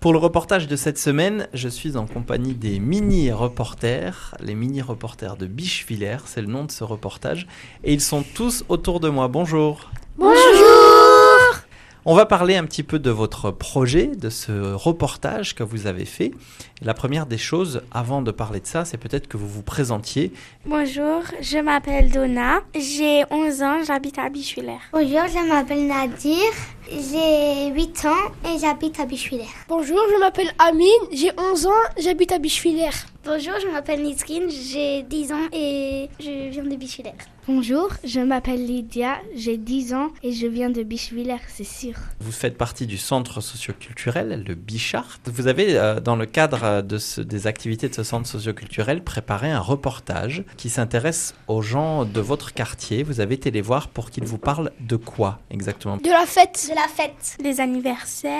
Pour le reportage de cette semaine, je suis en compagnie des mini-reporters, les mini-reporters de Bichevillers, c'est le nom de ce reportage, et ils sont tous autour de moi. Bonjour. On va parler un petit peu de votre projet, de ce reportage que vous avez fait. La première des choses, avant de parler de ça, c'est peut-être que vous vous présentiez. Bonjour, je m'appelle Donna, j'ai 11 ans, j'habite à Bichevillers. Bonjour, je m'appelle Nadir, j'ai 8 ans et j'habite à Bichevillers. Bonjour, je m'appelle Amine, j'ai 11 ans, j'habite à Bichevillers. Bonjour, je m'appelle Nisrine, j'ai 10 ans et je viens de Bichevillers. Bonjour, je m'appelle Lydia, j'ai 10 ans et je viens de Bichevillers, c'est sûr. Vous faites partie du centre socioculturel, le Bichart. Vous avez, euh, dans le cadre de ce- des activités de ce centre socioculturel, préparé un reportage qui s'intéresse aux gens de votre quartier. Vous avez été les voir pour qu'ils vous parlent de quoi exactement? De la fête, De la fête, Les anniversaires,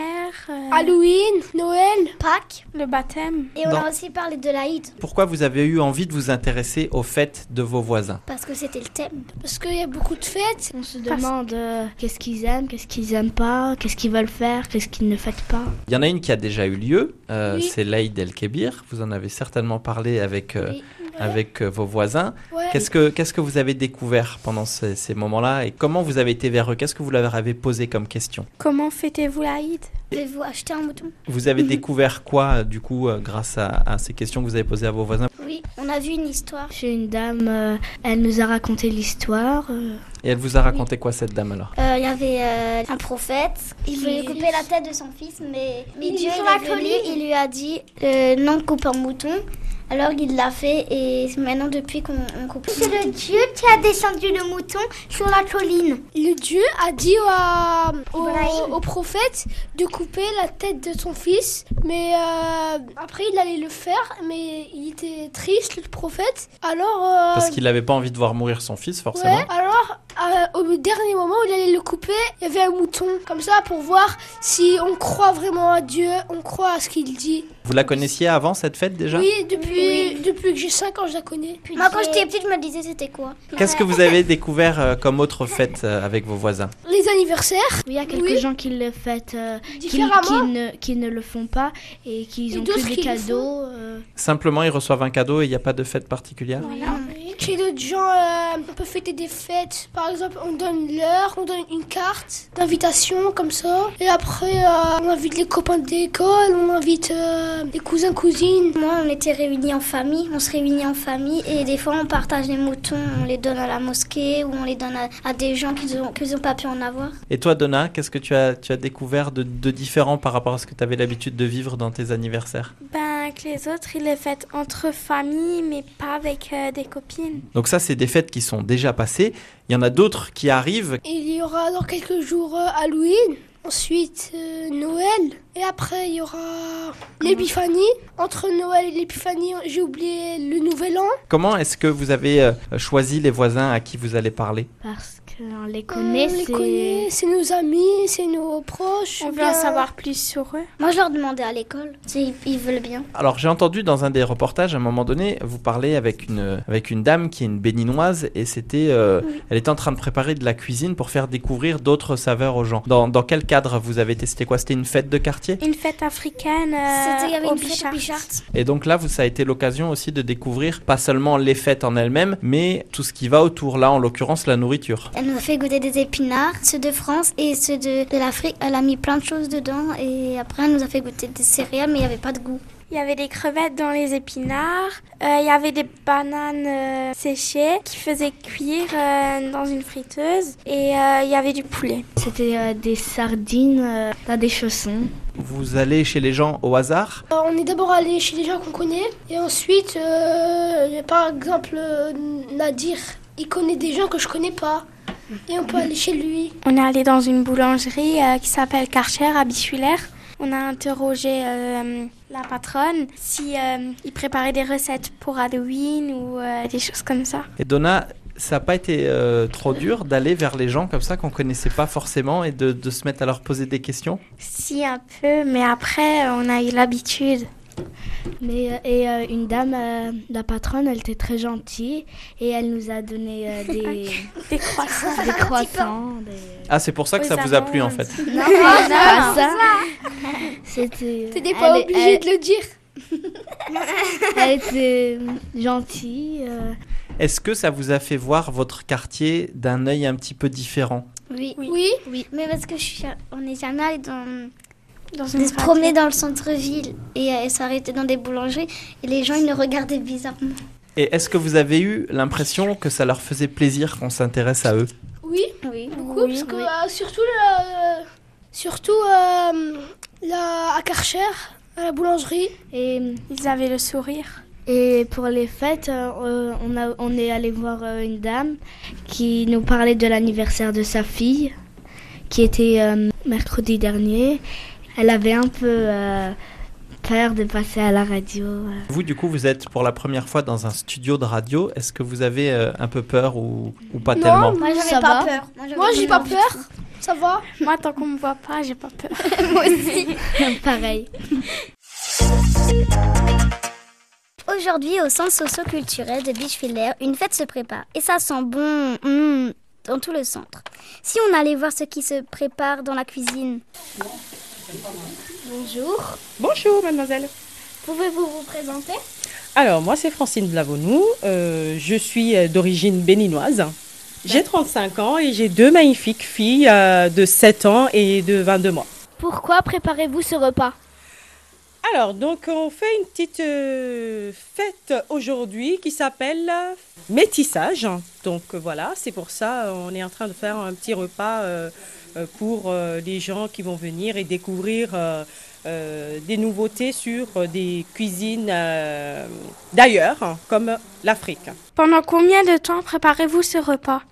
euh, Halloween, Noël, Pâques, le baptême. et on Non. a aussi parlé de l'Aïd Pourquoi vous avez eu envie de vous intéresser aux fêtes de vos voisins? Parce que c'était le thème. Parce qu'il y a beaucoup de fêtes. On se demande euh, qu'est-ce qu'ils aiment, qu'est-ce qu'ils aiment pas, qu'est-ce qu'ils veulent faire, qu'est-ce qu'ils ne font pas. Il y en a une qui a déjà eu lieu, euh, Oui. c'est l'Aïd el-Kébir. Vous en avez certainement parlé avec, euh, Oui. Avec euh, vos voisins. Ouais. Qu'est-ce que, qu'est-ce que vous avez découvert pendant ces, ces moments-là et comment vous avez été vers eux? Qu'est-ce que vous leur avez posé comme question? Comment fêtez-vous l'Aïd Avez-vous acheté un mouton? Vous avez découvert quoi, du coup, euh, grâce à, à ces questions que vous avez posées à vos voisins? Oui, on a vu une histoire. Chez une dame, euh, elle nous a raconté l'histoire. euh, Et elle vous a raconté quoi, cette dame alors? Euh, Il y avait euh, un prophète, il voulait couper la tête de son fils, mais, mais Il Dieu il venu, colline. il lui a dit euh, non, coupe un mouton. Alors il l'a fait et maintenant depuis qu'on on coupe. C'est le Dieu qui a descendu le mouton sur la colline. Le Dieu a dit à- au, au prophète de couper la tête de son fils, mais euh, après il allait le faire, mais il était triste le prophète. Alors, euh, Parce qu'il n'avait pas envie de voir mourir son fils, forcément. ouais, alors euh, au dernier moment où il allait le couper, il y avait un mouton comme ça pour voir si on croit vraiment à Dieu, on croit à ce qu'il dit. Vous la connaissiez avant cette fête déjà Oui, depuis, depuis que j'ai 5 ans, je la connais. Moi quand j'étais petite, je me disais c'était quoi Qu'est-ce que vous avez découvert euh, comme autre fête euh, avec vos voisins Les anniversaires, Il y a quelques Oui. gens qui le fêtent, euh, qui, différemment. qui ne, qui ne le font pas et qui ont que des cadeaux. euh, Simplement, ils reçoivent un cadeau et il n'y a pas de fête particulière. Chez d'autres gens, euh, on peut fêter des fêtes. Par exemple, on donne l'heure, on donne une carte d'invitation comme ça. Et après, euh, on invite les copains d'école, on invite euh, les cousins, cousines. Moi, on était réunis en famille, on se réunit en famille et des fois on partage les moutons, on les donne à la mosquée ou on les donne à, à des gens qui n'ont qui ont pas pu en avoir. Et toi, Donna, qu'est-ce que tu as, tu as découvert de, de différent par rapport à ce que tu avais l'habitude de vivre dans tes anniversaires? Ben, que les autres, ils les fêtent entre familles, mais pas avec euh, des copines. Donc ça, c'est des fêtes qui sont déjà passées. Il y en a d'autres qui arrivent. Il y aura dans quelques jours euh, Halloween. Ensuite, euh, Noël. Et après, il y aura l'épiphanie. Entre Noël et l'épiphanie, j'ai oublié le nouvel an. Comment est-ce que vous avez euh, choisi les voisins à qui vous allez parler? Parce qu'on les On connaît. les c'est- connaît, c'est nos amis, c'est nos proches. On veut bien- en savoir plus sur eux. Moi, je leur demandais à l'école s'ils ils veulent bien. Alors j'ai entendu dans un des reportages à un moment donné vous parler avec une avec une dame qui est une béninoise et c'était euh, elle était en train de préparer de la cuisine pour faire découvrir d'autres saveurs aux gens. Dans, dans quel cadre vous avez testé quoi? C'était une fête de quartier? Une fête africaine euh, C'était il y avait au une fête Bichard. au Bichart. Et donc là vous, ça a été l'occasion aussi de découvrir pas seulement les fêtes en elles-mêmes mais tout ce qui va autour là en l'occurrence la nourriture. Elle nous a fait goûter des épinards, ceux de France et ceux de, de l'Afrique. Elle a mis plein de choses dedans et après elle nous a fait goûter des céréales mais il n'y avait pas de goût. Il y avait des crevettes dans les épinards. Euh, il y avait des bananes euh, séchées qui faisaient cuire euh, dans une friteuse. Et euh, il y avait du poulet. C'était euh, des sardines euh, dans des chaussons. Vous allez chez les gens au hasard? Euh, On est d'abord allé chez des gens qu'on connaît et ensuite, euh, par exemple, euh, Nadir, il connaît des gens que je connais pas et on peut aller chez lui. On est allé dans une boulangerie euh, qui s'appelle Karcher à Bichulaire. On a interrogé euh, la patronne si euh, il préparait des recettes pour Halloween ou euh, des choses comme ça. Et Donna, ça n'a pas été euh, trop dur d'aller vers les gens comme ça qu'on connaissait pas forcément et de, de se mettre à leur poser des questions? Si un peu, mais après on a eu l'habitude. Mais, euh, et euh, une dame, euh, la patronne, elle était très gentille et elle nous a donné euh, des, Des croissants. des croissants. des- Ah, c'est pour ça que Aux ça vous a plu en fait. Non, pas ça. C'était. T'étais pas elle- obligé elle- de le dire. Elle était gentille. euh, Est-ce que ça vous a fait voir votre quartier d'un œil un petit peu différent? Oui. Oui. Oui. Mais parce que je suis, on n'est jamais allé dans, Dans de se promener dans le centre-ville et euh, s'arrêter dans des boulangeries et les gens ils nous regardaient bizarrement. Et est-ce que vous avez eu l'impression que ça leur faisait plaisir qu'on s'intéresse à eux? Oui. Oui. Beaucoup, parce que euh, surtout, le- surtout euh, la, à Karcher, à la boulangerie. et, Ils avaient le sourire. et pour les fêtes, euh, on, a, on est allé voir euh, une dame qui nous parlait de l'anniversaire de sa fille, qui était euh, mercredi dernier. Elle avait un peu euh, peur de passer à la radio. euh. Vous, du coup, vous êtes pour la première fois dans un studio de radio. Est-ce que vous avez euh, un peu peur ou, ou pas Non, tellement Moi j'avais pas va peur. Moi, j'ai pas peur. Ça va? Moi, tant qu'on me voit pas, j'ai pas peur. Moi aussi. Pareil. Aujourd'hui, au centre socio-culturel de Bichevillers, une fête se prépare. Et ça sent bon hmm, dans tout le centre. Si on allait voir ce qui se prépare dans la cuisine. Bonjour. Bonjour, mademoiselle. Pouvez-vous vous présenter? Alors, moi, c'est Francine Blavonou. Euh, je suis euh, d'origine béninoise. J'ai 35 ans et j'ai deux magnifiques filles euh, de 7 ans et de 22 mois. Pourquoi préparez-vous ce repas? Alors, donc, on fait une petite euh, fête aujourd'hui qui s'appelle Métissage. Donc, voilà, c'est pour ça on est en train de faire un petit repas euh, pour euh, les gens qui vont venir et découvrir euh, euh, des nouveautés sur euh, des cuisines euh, d'ailleurs, hein, comme l'Afrique. Pendant combien de temps préparez-vous ce repas?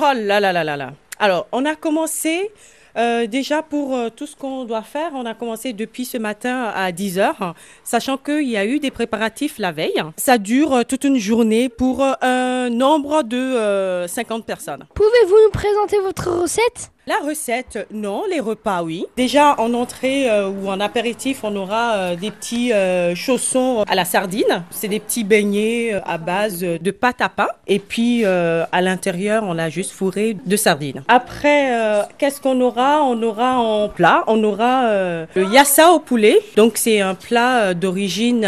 Oh là là là là là. Alors, on a commencé euh, déjà pour euh, tout ce qu'on doit faire. On a commencé depuis ce matin à 10 heures, sachant qu'il y a eu des préparatifs la veille. Ça dure euh, toute une journée pour euh, un nombre de euh, 50 personnes. Pouvez-vous nous présenter votre recette? La recette, non. Les repas, oui. Déjà, en entrée euh, ou en apéritif, on aura euh, des petits euh, chaussons à la sardine. C'est des petits beignets à base de pâte à pain. Et puis, à l'intérieur, on a juste fourré de sardines. Après, qu'est-ce qu'on aura? On aura en plat, on aura le yassa au poulet. Donc, c'est un plat d'origine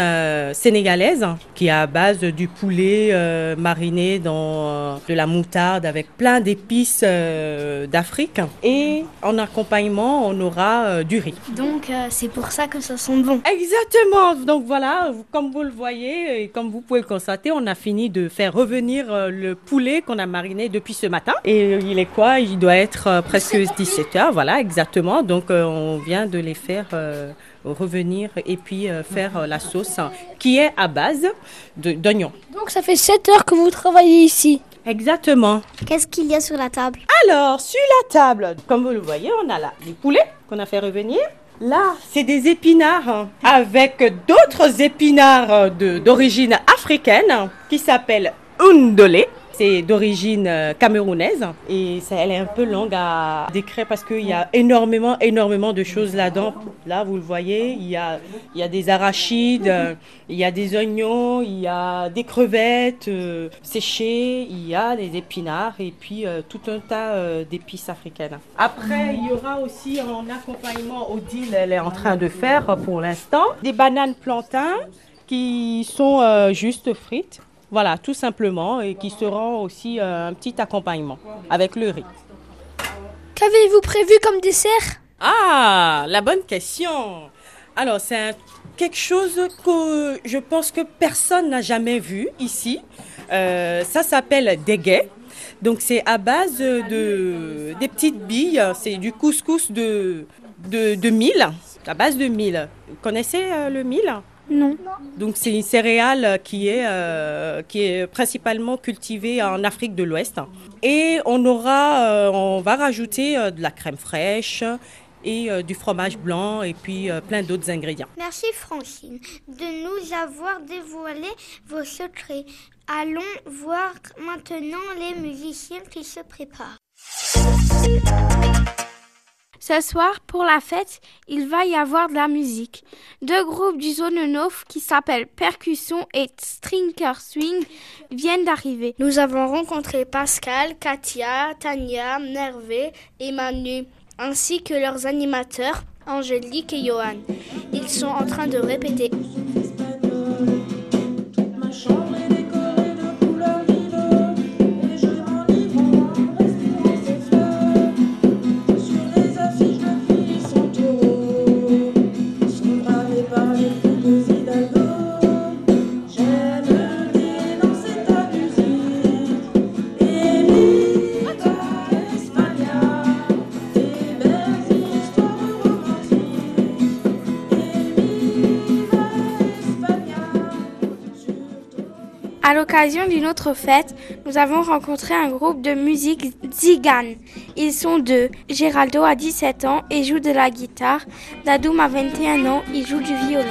sénégalaise qui est à base du poulet euh, mariné dans euh, de la moutarde avec plein d'épices euh, d'Afrique. Et en accompagnement, on aura euh, du riz. Donc, c'est pour ça que ça sent bon. Exactement. Donc voilà, comme vous le voyez et comme vous pouvez le constater, on a fini de faire revenir le poulet qu'on a mariné depuis ce matin. Et il est quoi? Il doit être presque 17 heures. Voilà, exactement. Donc on vient de les faire revenir et puis euh, faire euh, la sauce qui est à base de- d'oignons. Donc ça fait 7 heures que vous travaillez ici. Exactement. Qu'est-ce qu'il y a sur la table? Alors, sur la table, comme vous le voyez, on a là les poulets qu'on a fait revenir. Là, c'est des épinards hein, avec d'autres épinards euh, d'origine africaine qui s'appellent undolé. C'est d'origine euh, camerounaise et elle est un peu longue à décrire parce qu'il y a énormément, énormément de choses là-dedans. Là, vous le voyez, il y a, des arachides, euh, il y a des oignons, il y a des crevettes euh, séchées, il y a des épinards et puis tout un tas d'épices africaines. Après, il y aura aussi en accompagnement, Odile, elle est en train de faire pour l'instant, des bananes plantains qui sont juste frites. Voilà, tout simplement, et qui seront aussi euh, un petit accompagnement avec le riz. Qu'avez-vous prévu comme dessert? Ah, la bonne question. Alors, c'est quelque chose que je pense que personne n'a jamais vu ici. Euh, ça s'appelle déguet. Donc, c'est à base de des petites billes. C'est du couscous de, de, de mil, à base de mil. Vous connaissez euh, le mil? Non. donc c'est une céréale qui est, euh, qui est principalement cultivée en Afrique de l'Ouest. Et on aura, euh, on va rajouter euh, de la crème fraîche et euh, du fromage blanc et puis euh, plein d'autres ingrédients. Merci Francine de nous avoir dévoilé vos secrets. Allons voir maintenant les musiciens qui se préparent. Ce soir, pour la fête, il va y avoir de la musique. Deux groupes du zone Neuf qui s'appellent Percussion et Strinker Swing viennent d'arriver. Nous avons rencontré Pascal, Katia, Tania, Nervé et Manu, ainsi que leurs animateurs, Angélique et Johan. Ils sont en train de répéter. L'occasion d'une autre fête, nous avons rencontré un groupe de musique Zigane. Ils sont deux. Géraldo a 17 ans et joue de la guitare. Dadoum a 21 ans, il joue du violon.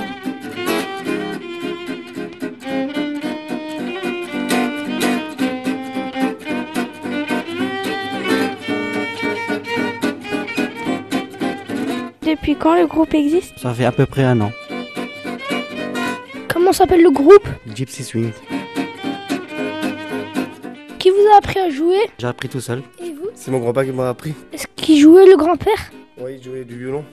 Depuis quand le groupe existe? Ça fait à peu près un an. Comment s'appelle le groupe? Gypsy Swing. Qui vous a appris à jouer J'ai appris tout seul. Et vous C'est mon grand-père qui m'a appris. Est-ce qu'il jouait le grand-père Oui, il jouait du violon.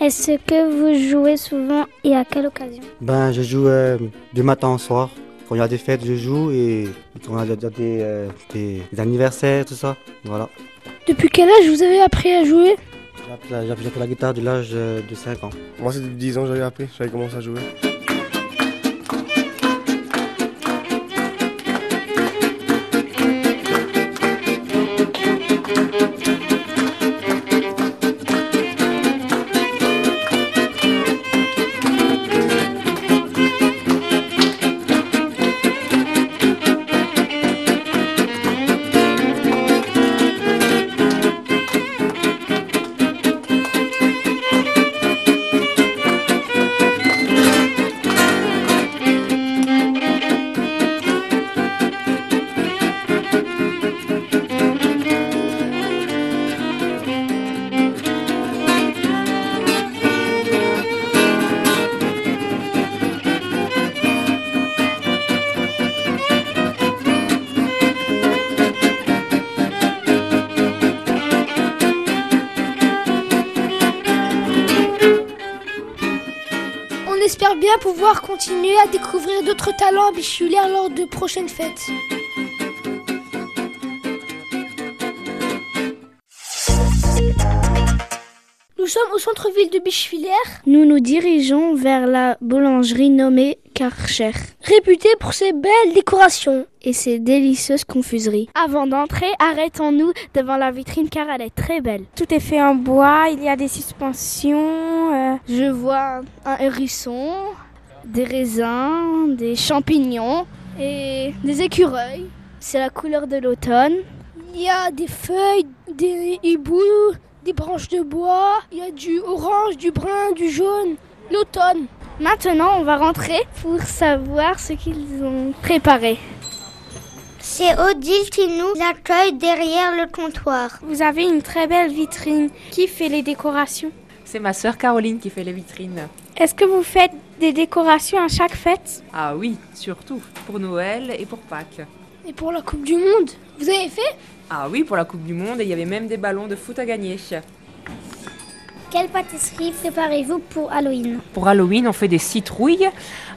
Est-ce que vous jouez souvent et à quelle occasion Ben, je joue euh, du matin au soir. Quand il y a des fêtes, je joue et quand il y a des, euh, des- des anniversaires, tout ça. Voilà. Depuis quel âge vous avez appris à jouer J'ai appris, la- appris- guitare de l'âge euh, de 5 ans. Moi, c'était 10 ans que j'avais appris. J'avais commencé à jouer. Pouvoir continuer à découvrir d'autres talents bichulaires lors de prochaines fêtes. Nous sommes au centre-ville de Bichevillers, Nous nous dirigeons vers la boulangerie nommée Karcher réputée pour ses belles décorations. et ses délicieuses confuseries. Avant d'entrer, arrêtons-nous devant la vitrine car elle est très belle. Tout est fait en bois, il y a des suspensions. euh, Je vois un hérisson, des raisins, des champignons et des écureuils. C'est la couleur de l'automne. Il y a des feuilles, des hiboux, des branches de bois, il y a du orange, du brun, du jaune, l'automne. Maintenant, on va rentrer pour savoir ce qu'ils ont préparé. C'est Odile qui nous accueille derrière le comptoir. Vous avez une très belle vitrine. Qui fait les décorations? C'est ma sœur Caroline qui fait les vitrines. Est-ce que vous faites des décorations à chaque fête Ah oui, surtout pour Noël et pour Pâques. Et pour la Coupe du Monde, vous avez fait? Ah oui, pour la Coupe du Monde, et il y avait même des ballons de foot à gagner. Quelle pâtisserie préparez-vous pour Halloween? Pour Halloween, on fait des citrouilles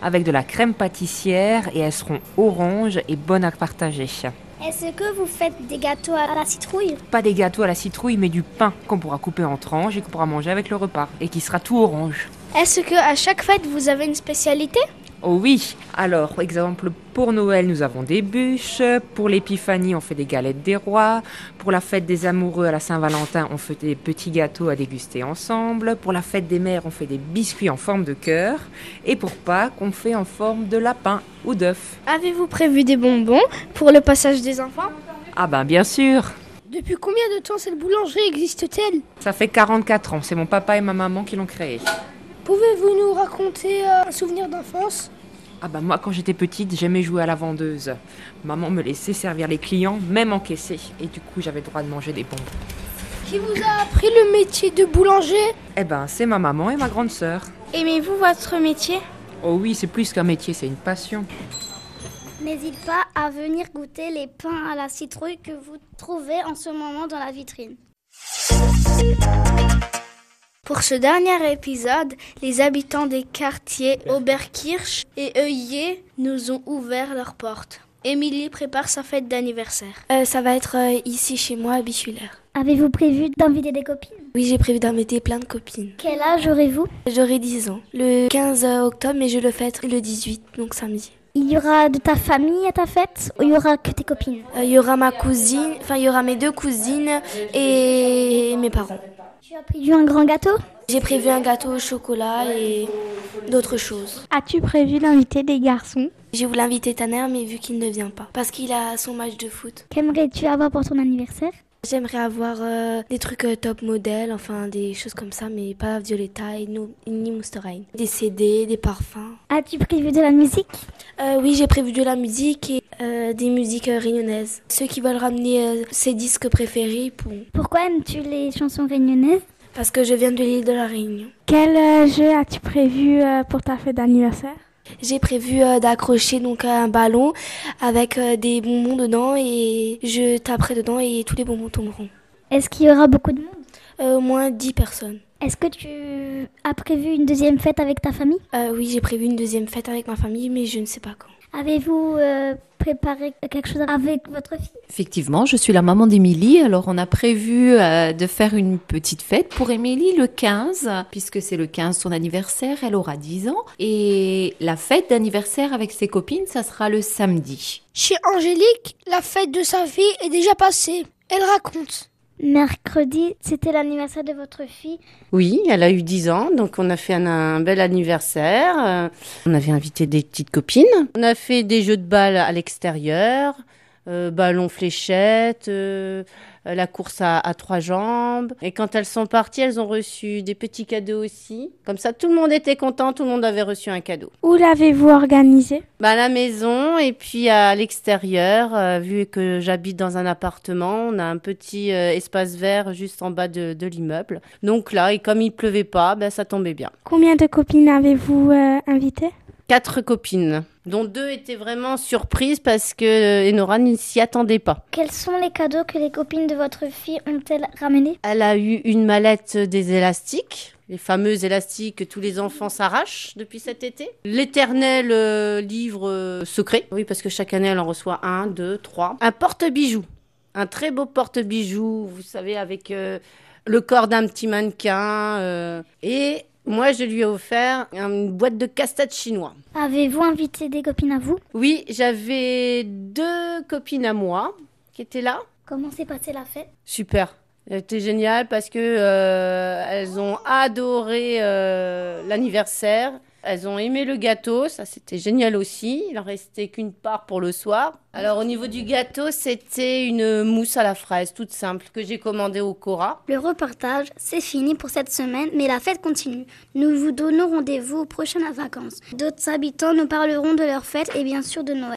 avec de la crème pâtissière et elles seront oranges et bonnes à partager. Est-ce que vous faites des gâteaux à la citrouille? Pas des gâteaux à la citrouille, mais du pain qu'on pourra couper en tranches et qu'on pourra manger avec le repas et qui sera tout orange. Est-ce que à chaque fête vous avez une spécialité? Oh oui Alors, exemple, pour Noël, nous avons des bûches. Pour l'épiphanie, on fait des galettes des rois. Pour la fête des amoureux à la Saint-Valentin, on fait des petits gâteaux à déguster ensemble. Pour la fête des mères, on fait des biscuits en forme de cœur. Et pour Pâques, on fait en forme de lapin ou d'œuf. Avez-vous prévu des bonbons pour le passage des enfants? Ah ben bien sûr Depuis combien de temps cette boulangerie existe-t-elle? Ça fait 44 ans, c'est mon papa et ma maman qui l'ont créée. Pouvez-vous nous raconter euh, un souvenir d'enfance? Ah bah moi quand j'étais petite j'aimais jouer à la vendeuse. Maman me laissait servir les clients, même encaisser. Et du coup j'avais le droit de manger des bonbons. Qui vous a appris le métier de boulanger? Eh ben c'est ma maman et ma grande sœur. Aimez-vous votre métier? Oh oui c'est plus qu'un métier, c'est une passion. N'hésite pas à venir goûter les pains à la citrouille que vous trouvez en ce moment dans la vitrine. Pour ce dernier épisode, les habitants des quartiers Oberkirch et Œillet nous ont ouvert leurs portes. Émilie prépare sa fête d'anniversaire. Euh, ça va être euh, ici chez moi à Bichulaire. Avez-vous prévu d'inviter des copines? Oui, j'ai prévu d'inviter plein de copines. Quel âge aurez-vous? J'aurai 10 ans. Le 15 octobre, mais je le fête le 18, donc samedi. Il y aura de ta famille à ta fête ou il y aura que tes copines? Euh, Il y aura ma cousine, enfin il y aura mes deux cousines et mes parents. Tu as prévu un grand gâteau? J'ai prévu un gâteau au chocolat et d'autres choses. As-tu prévu d'inviter des garçons? J'ai voulu inviter Tanner, mais vu qu'il ne vient pas, parce qu'il a son match de foot. Qu'aimerais-tu avoir pour ton anniversaire? J'aimerais avoir euh, des trucs euh, top modèle, enfin des choses comme ça, mais pas Violetta et nous- ni Mousterine. Des CD, des parfums. As-tu prévu de la musique? Euh, oui, j'ai prévu de la musique et des musiques réunionnaises. Ceux qui veulent ramener ses disques préférés pourront. Pourquoi aimes-tu les chansons réunionnaises? Parce que je viens de l'île de la Réunion. Quel jeu as-tu prévu pour ta fête d'anniversaire? J'ai prévu euh, d'accrocher donc un ballon avec euh, des bonbons dedans et je taperai dedans et tous les bonbons tomberont. Est-ce qu'il y aura beaucoup de monde? Euh, au moins 10 personnes. Est-ce que tu as prévu une deuxième fête avec ta famille? Euh, oui, j'ai prévu une deuxième fête avec ma famille, mais je ne sais pas quand. Avez-vous euh, préparé quelque chose avec votre fille? Effectivement, je suis la maman d'Émilie. Alors, on a prévu euh, de faire une petite fête pour Émilie le 15, puisque c'est le 15 son anniversaire. Elle aura 10 ans. Et la fête d'anniversaire avec ses copines, ça sera le samedi. Chez Angélique, la fête de sa fille est déjà passée. Elle raconte. Mercredi, c'était l'anniversaire de votre fille. Oui, elle a eu 10 ans, donc on a fait un, bel anniversaire. Euh, on avait invité des petites copines. On a fait des jeux de balles à l'extérieur, euh, ballon fléchette, euh, la course à, à trois jambes. Et quand elles sont parties, elles ont reçu des petits cadeaux aussi. Comme ça, tout le monde était content, tout le monde avait reçu un cadeau. Où l'avez-vous organisé? Bah, à la maison et puis à l'extérieur, euh, vu que j'habite dans un appartement, on a un petit espace vert juste en bas de, de l'immeuble. Donc là, et comme il pleuvait pas, bah, ça tombait bien. Combien de copines avez-vous invitées? Quatre copines, dont deux étaient vraiment surprises parce que euh, Enora ne s'y attendait pas. Quels sont les cadeaux que les copines de votre fille ont-elles ramenés? Elle a eu une mallette des élastiques. Les fameux élastiques que tous les enfants s'arrachent depuis cet été. L'éternel euh, livre euh, secret. Oui, parce que chaque année, elle en reçoit un, deux, trois. Un porte-bijoux. Un très beau porte-bijoux, vous savez, avec euh, le corps d'un petit mannequin. Et moi, je lui ai offert une boîte de casse-tête chinois. Avez-vous invité des copines à vous? Oui, j'avais deux copines à moi qui étaient là. Comment s'est passée la fête? Super. C'était génial parce que euh, elles ont adoré euh, l'anniversaire. Elles ont aimé le gâteau, ça c'était génial aussi. Il en restait qu'une part pour le soir. Alors au niveau du gâteau, c'était une mousse à la fraise toute simple que j'ai commandée au Cora. Le reportage, c'est fini pour cette semaine, mais la fête continue. Nous vous donnons rendez-vous aux prochaines vacances. D'autres habitants nous parleront de leur fête et bien sûr de Noël.